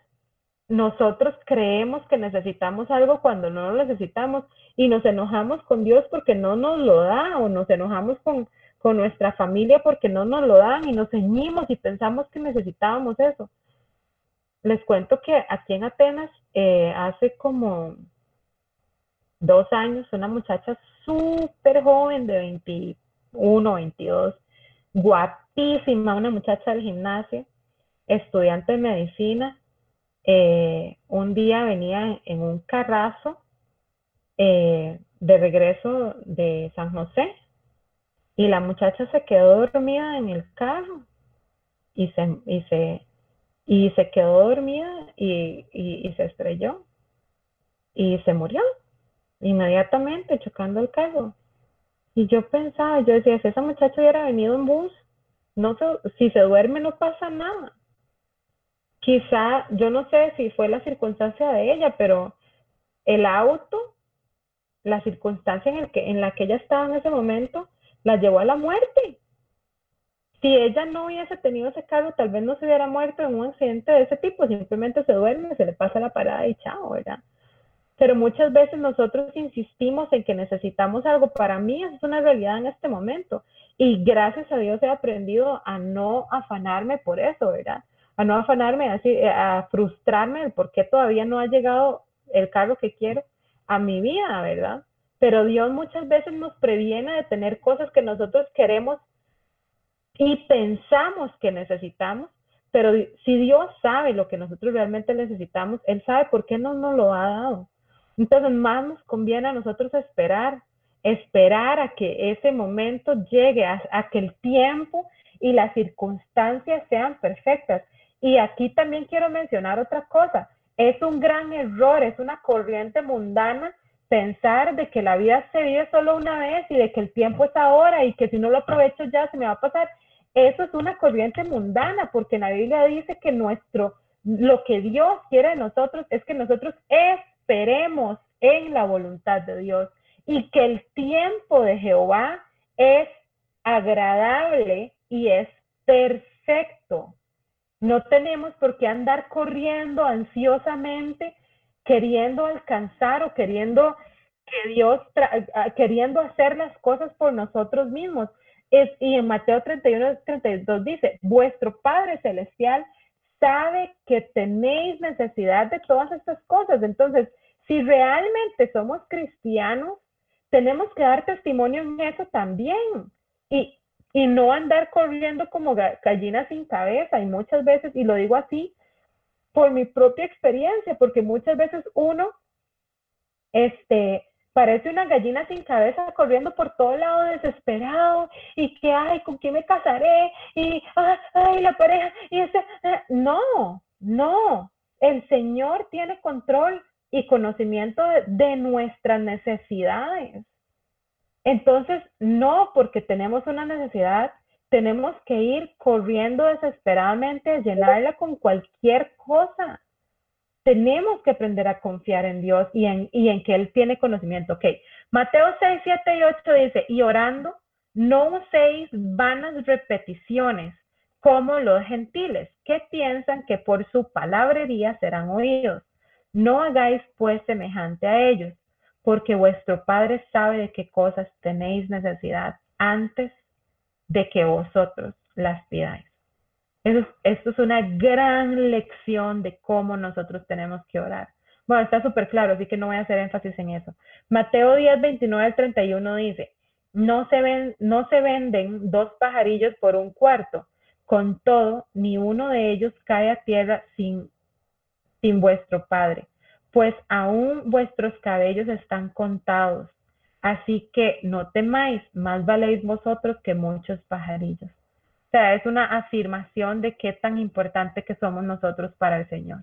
nosotros creemos que necesitamos algo cuando no lo necesitamos y nos enojamos con Dios porque no nos lo da o nos enojamos con, con nuestra familia porque no nos lo dan y nos ceñimos y pensamos que necesitábamos eso. Les cuento que aquí en Atenas, eh, hace como dos años, una muchacha súper joven de 21, 22, guapísima, una muchacha del gimnasio, estudiante de medicina, eh, un día venía en un carrazo eh, de regreso de San José y la muchacha se quedó dormida en el carro y se, y se, y se quedó dormida y, y se estrelló y se murió inmediatamente chocando el carro. Y yo pensaba, yo decía, si esa muchacha hubiera venido en bus, no si se duerme no pasa nada. Quizá, yo no sé si fue la circunstancia de ella, pero el auto, la circunstancia en, el que, en la que ella estaba en ese momento, la llevó a la muerte. Si ella no hubiese tenido ese carro, tal vez no se hubiera muerto en un accidente de ese tipo, simplemente se duerme, se le pasa la parada y chao, ¿verdad? pero muchas veces nosotros insistimos en que necesitamos algo. Para mí es una realidad en este momento y gracias a Dios he aprendido a no afanarme por eso, ¿verdad? A no afanarme, a, a frustrarme el por qué todavía no ha llegado el carro que quiero a mi vida, ¿verdad? Pero Dios muchas veces nos previene de tener cosas que nosotros queremos y pensamos que necesitamos, pero si Dios sabe lo que nosotros realmente necesitamos, Él sabe por qué no nos lo ha dado. Entonces, más nos conviene a nosotros esperar, esperar a que ese momento llegue, a, que el tiempo y las circunstancias sean perfectas. Y aquí también quiero mencionar otra cosa. Es un gran error, es una corriente mundana pensar de que la vida se vive solo una vez y de que el tiempo es ahora y que si no lo aprovecho ya se me va a pasar. Eso es una corriente mundana porque la Biblia dice que nuestro, lo que Dios quiere de nosotros es que nosotros es esperemos en la voluntad de Dios y que el tiempo de Jehová es agradable y es perfecto. No tenemos por qué andar corriendo ansiosamente, queriendo alcanzar o queriendo que Dios, queriendo hacer las cosas por nosotros mismos. Es, y en Mateo 31, 32 dice, vuestro Padre Celestial sabe que tenéis necesidad de todas estas cosas. Entonces, si realmente somos cristianos, tenemos que dar testimonio en eso también y, y no andar corriendo como gallinas sin cabeza. Y muchas veces, y lo digo así por mi propia experiencia, porque muchas veces uno este, parece una gallina sin cabeza corriendo por todo lado desesperado y que, ay, ¿con quién me casaré? Y, ah, ay, la pareja, y ese, eh, no, no, el Señor tiene control y conocimiento de, nuestras necesidades. Entonces, no porque tenemos una necesidad, tenemos que ir corriendo desesperadamente a llenarla con cualquier cosa. Tenemos que aprender a confiar en Dios y en, que Él tiene conocimiento. Mateo 6, 7 y 8 dice, y orando, no uséis vanas repeticiones como los gentiles, que piensan que por su palabrería serán oídos. No hagáis pues semejante a ellos, porque vuestro Padre sabe de qué cosas tenéis necesidad antes de que vosotros las pidáis. Esto es una gran lección de cómo nosotros tenemos que orar. Bueno, está súper claro, así que no voy a hacer énfasis en eso. Mateo 10, 29 al 31 dice, no se, ven, no se venden dos pajarillos por un cuarto, con todo, ni uno de ellos cae a tierra sin sin vuestro Padre, pues aún vuestros cabellos están contados. Así que no temáis, más valéis vosotros que muchos pajarillos. O sea, es una afirmación de qué tan importante que somos nosotros para el Señor.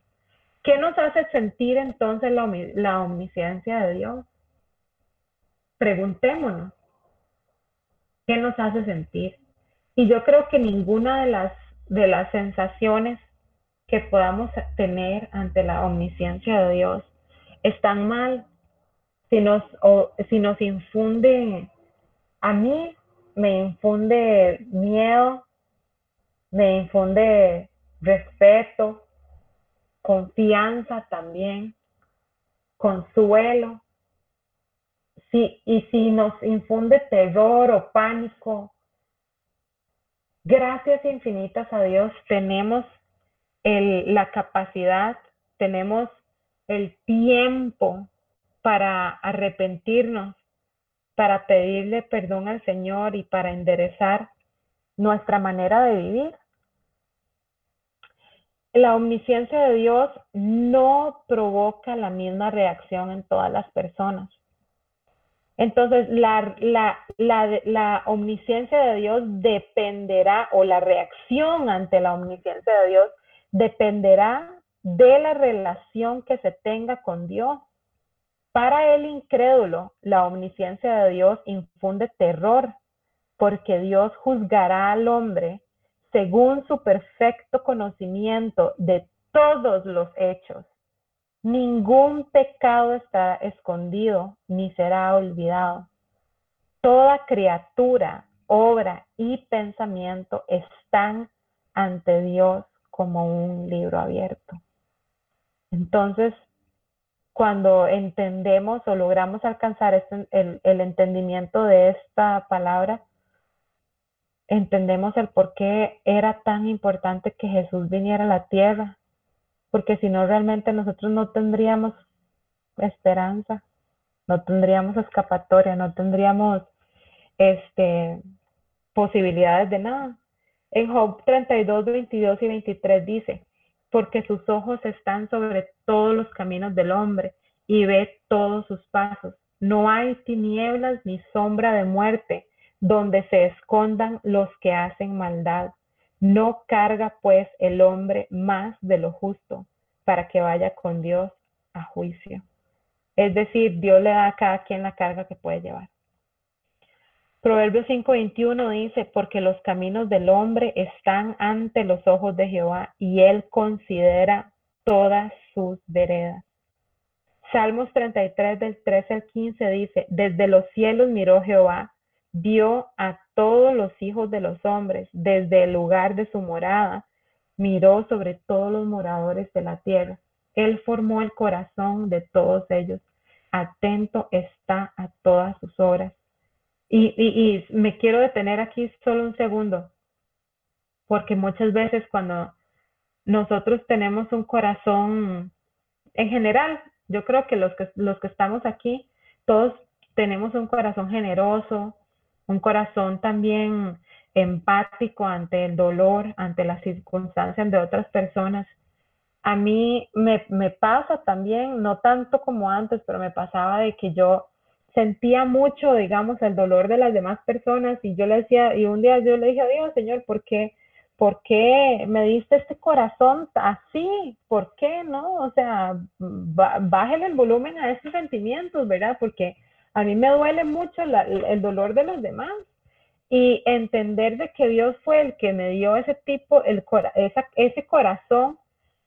¿Qué nos hace sentir entonces la, omnisciencia de Dios? Preguntémonos. ¿Qué nos hace sentir? Y yo creo que ninguna de las, de las sensaciones que podamos tener ante la omnisciencia de Dios están mal si o, si nos infunde a mí me infunde miedo, me infunde respeto, confianza también, consuelo. Sí, y si nos infunde terror o pánico, gracias infinitas a Dios tenemos la capacidad, tenemos el tiempo para arrepentirnos, para pedirle perdón al Señor y para enderezar nuestra manera de vivir. La omnisciencia de Dios no provoca la misma reacción en todas las personas. Entonces, la, la, la, omnisciencia de Dios dependerá, o la reacción ante la omnisciencia de Dios dependerá de la relación que se tenga con Dios. Para el incrédulo, la omnisciencia de Dios infunde terror, porque Dios juzgará al hombre según su perfecto conocimiento de todos los hechos. Ningún pecado está escondido ni será olvidado. Toda criatura, obra y pensamiento están ante Dios como un libro abierto. Entonces, cuando entendemos o logramos alcanzar este, el, el entendimiento de esta palabra, entendemos el por qué era tan importante que Jesús viniera a la tierra, porque si no realmente nosotros no tendríamos esperanza, no tendríamos escapatoria, no tendríamos este, posibilidades de nada. En Job 32, 22 y 23 dice, porque sus ojos están sobre todos los caminos del hombre y ve todos sus pasos. No hay tinieblas ni sombra de muerte donde se escondan los que hacen maldad. No carga pues el hombre más de lo justo para que vaya con Dios a juicio. Es decir, Dios le da a cada quien la carga que puede llevar. Proverbios 5:21 dice, porque los caminos del hombre están ante los ojos de Jehová y él considera todas sus veredas. Salmos 33 del 13 al 15 dice, desde los cielos miró Jehová vio a todos los hijos de los hombres desde el lugar de su morada, miró sobre todos los moradores de la tierra. Él formó el corazón de todos ellos, atento está a todas sus obras. Y, y, me quiero detener aquí solo un segundo, porque muchas veces cuando nosotros tenemos un corazón, en general, yo creo que los que, los que estamos aquí, todos tenemos un corazón generoso, un corazón también empático ante el dolor, ante las circunstancias de otras personas. A mí me, me, pasa también, no tanto como antes, pero me pasaba de que yo sentía mucho, digamos, el dolor de las demás personas y yo le decía, y un día yo le dije Dios, Señor, ¿por qué? ¿Por qué me diste este corazón así? ¿Por qué no? O sea, bájale el volumen a estos sentimientos, ¿verdad? Porque a mí me duele mucho el dolor de los demás y entender de que Dios fue el que me dio ese tipo, el, ese corazón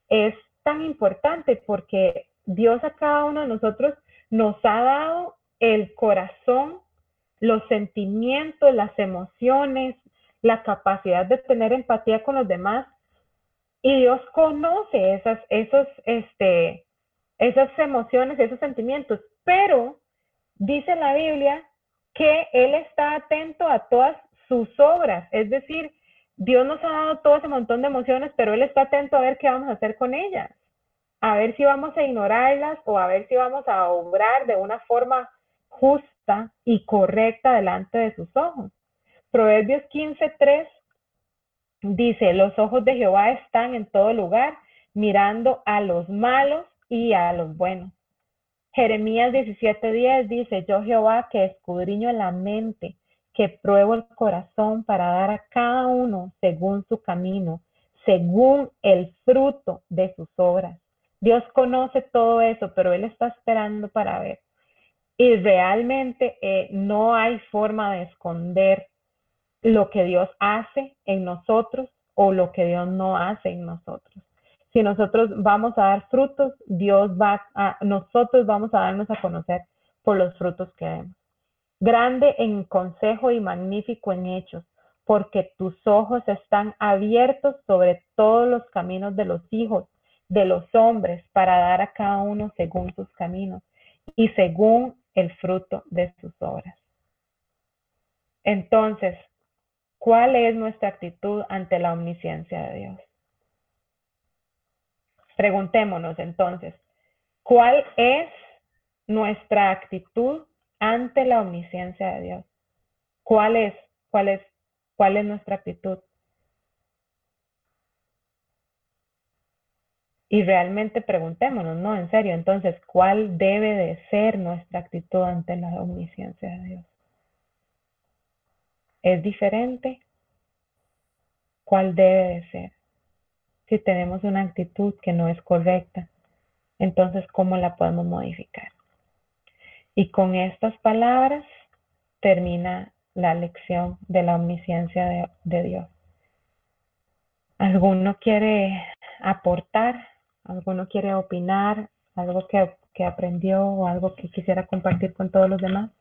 es tan importante porque Dios a cada uno de nosotros nos ha dado el corazón, los sentimientos, las emociones, la capacidad de tener empatía con los demás. Y Dios conoce esas, esos, este, esas emociones, esos sentimientos, pero dice la Biblia que Él está atento a todas sus obras, es decir, Dios nos ha dado todo ese montón de emociones, pero Él está atento a ver qué vamos a hacer con ellas, a ver si vamos a ignorarlas o a ver si vamos a obrar de una forma justa y correcta delante de sus ojos. Proverbios 15:3 dice, los ojos de Jehová están en todo lugar, mirando a los malos y a los buenos. Jeremías 17:10 dice, yo Jehová que escudriño la mente, que pruebo el corazón para dar a cada uno según su camino, según el fruto de sus obras. Dios conoce todo eso, pero Él está esperando para ver. Y realmente eh, no hay forma de esconder lo que Dios hace en nosotros o lo que Dios no hace en nosotros si nosotros vamos a dar frutos, Dios va a, nosotros vamos a darnos a conocer por los frutos que demos. grande en consejo y magnífico en hechos, porque tus ojos están abiertos sobre todos los caminos de los hijos de los hombres para dar a cada uno según sus caminos y según el fruto de sus obras. Entonces, ¿cuál es nuestra actitud ante la omnisciencia de Dios? Preguntémonos entonces, ¿cuál es nuestra actitud ante la omnisciencia de Dios? ¿Cuál es, cuál es, cuál es nuestra actitud? Y realmente preguntémonos, ¿no? En serio, entonces, ¿cuál debe de ser nuestra actitud ante la omnisciencia de Dios? ¿Es diferente? ¿Cuál debe de ser? Si tenemos una actitud que no es correcta, entonces, ¿cómo la podemos modificar? Y con estas palabras termina la lección de la omnisciencia de, Dios. ¿Alguno quiere aportar ¿Alguno quiere opinar? ¿Algo que, que aprendió o algo que quisiera compartir con todos los demás?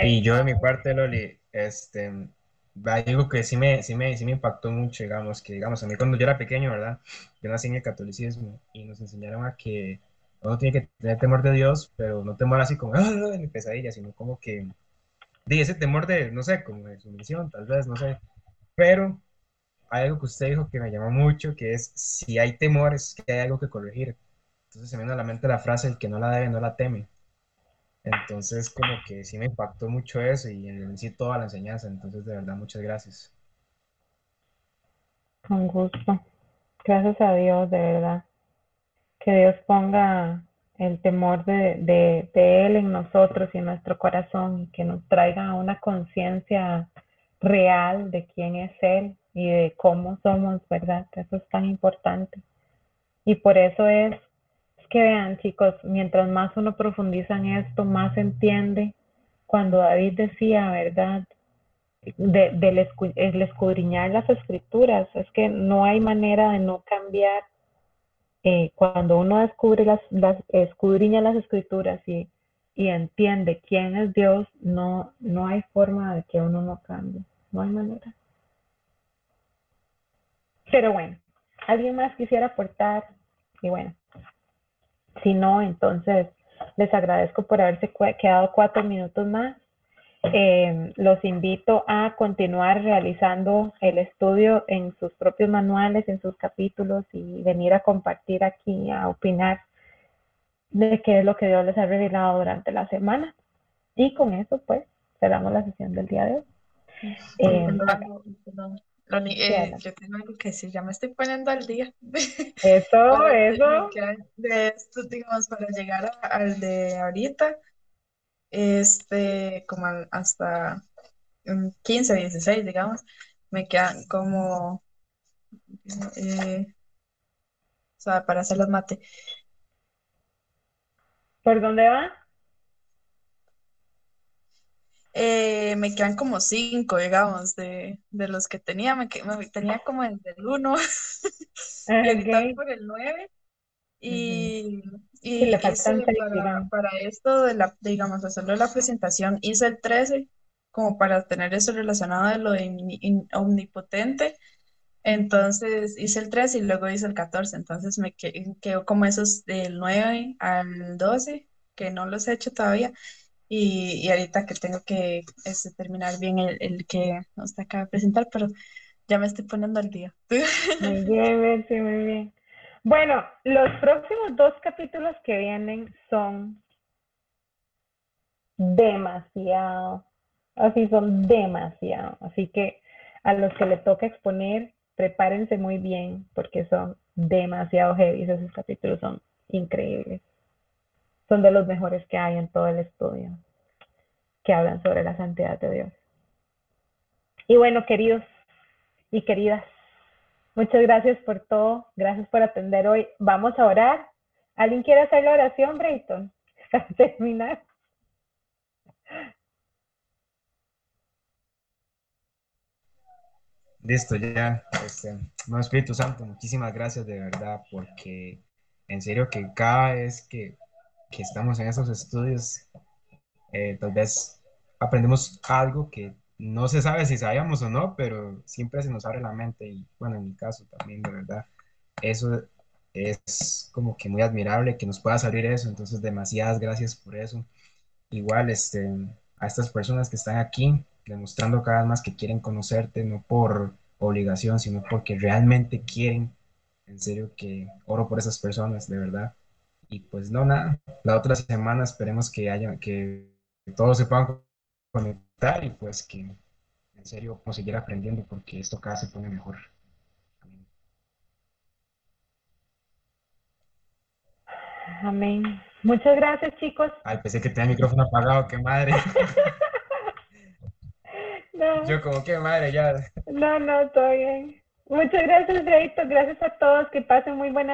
Y yo de mi parte, Loli, este, algo que sí me, sí me, sí me impactó mucho, digamos, que digamos, a mí cuando yo era pequeño, ¿verdad? Yo nací en el catolicismo y nos enseñaron a que uno tiene que tener temor de Dios, pero no temor así como, ¡ah! en pesadilla, sino como que, de ese temor de, no sé, como de sumisión, tal vez, no sé. Pero hay algo que usted dijo que me llamó mucho, que es, si hay temores, que hay algo que corregir. Entonces se me viene a la mente la frase, el que no la debe, no la teme. Entonces, como que sí me impactó mucho eso y en sí toda la enseñanza. Entonces, de verdad, muchas gracias. Con gusto. Gracias a Dios, de verdad. Que Dios ponga el temor de, de, de Él en nosotros y en nuestro corazón y que nos traiga una conciencia real de quién es Él y de cómo somos, ¿verdad? Eso es tan importante. Y por eso es que vean, chicos, mientras más uno profundiza en esto, más entiende cuando David decía, ¿verdad? De, del el escudriñar las escrituras, es que no hay manera de no cambiar. Eh, cuando uno descubre las, las, escudriña las escrituras y, y entiende quién es Dios, no, no hay forma de que uno no cambie, no hay manera. Pero bueno, ¿alguien más quisiera aportar? Y bueno, si no, entonces les agradezco por haberse quedado cuatro minutos más. Eh, los invito a continuar realizando el estudio en sus propios manuales, en sus capítulos y venir a compartir aquí, a opinar de qué es lo que Dios les ha revelado durante la semana. Y con eso, pues, cerramos la sesión del día de hoy. Eh, eh, yo tengo algo que decir, ya me estoy poniendo al día. Eso, eso. De esto, digamos, para llegar al de ahorita, este, como hasta 15, 16, digamos, me quedan como, eh, o sea, para hacer las mate. ¿Por dónde va? Eh, me quedan como cinco, digamos, de, de los que tenía. Me, me tenía como el del uno y por el nueve. Y, y para, para, esto de la, digamos, hacerlo la presentación, hice el 13 como para tener eso relacionado de lo de omnipotente. Entonces hice el 13 y luego hice el 14. Entonces me que- quedó como esos del 9 al 12, que no los he hecho todavía. Y, y ahorita que tengo que este, terminar bien el, el que nos acaba de presentar, pero ya me estoy poniendo al día. Muy bien, Betsy, muy bien. Bueno, los próximos dos capítulos que vienen son demasiado, así son demasiado. Así que a los que le toca exponer, prepárense muy bien porque son demasiado heavy. Esos capítulos son increíbles. Son de los mejores que hay en todo el estudio que hablan sobre la santidad de Dios. Y bueno, queridos y queridas, muchas gracias por todo. Gracias por atender hoy. Vamos a orar. ¿Alguien quiere hacer la oración, Brayton? Para terminar. Listo, ya. Este, no, Espíritu Santo, muchísimas gracias de verdad, porque en serio que cada vez que, que estamos en esos estudios, eh, tal vez aprendemos algo que no se sabe si sabíamos o no, pero siempre se nos abre la mente y bueno, en mi caso también, de verdad, eso es como que muy admirable que nos pueda salir eso, entonces demasiadas gracias por eso. Igual, este, a estas personas que están aquí, demostrando cada vez más que quieren conocerte, no por obligación, sino porque realmente quieren. En serio que oro por esas personas, de verdad. Y pues no, nada. La otra semana esperemos que haya, que todos se puedan conectar y pues que en serio podamos seguir aprendiendo porque esto cada vez se pone mejor. Amén. Muchas gracias, chicos. Ay, pensé que tenía el micrófono apagado, qué madre. No, Yo como qué madre, ya. no, no, todo bien. Muchas gracias, Brayton. Gracias a todos. Que pasen muy buenas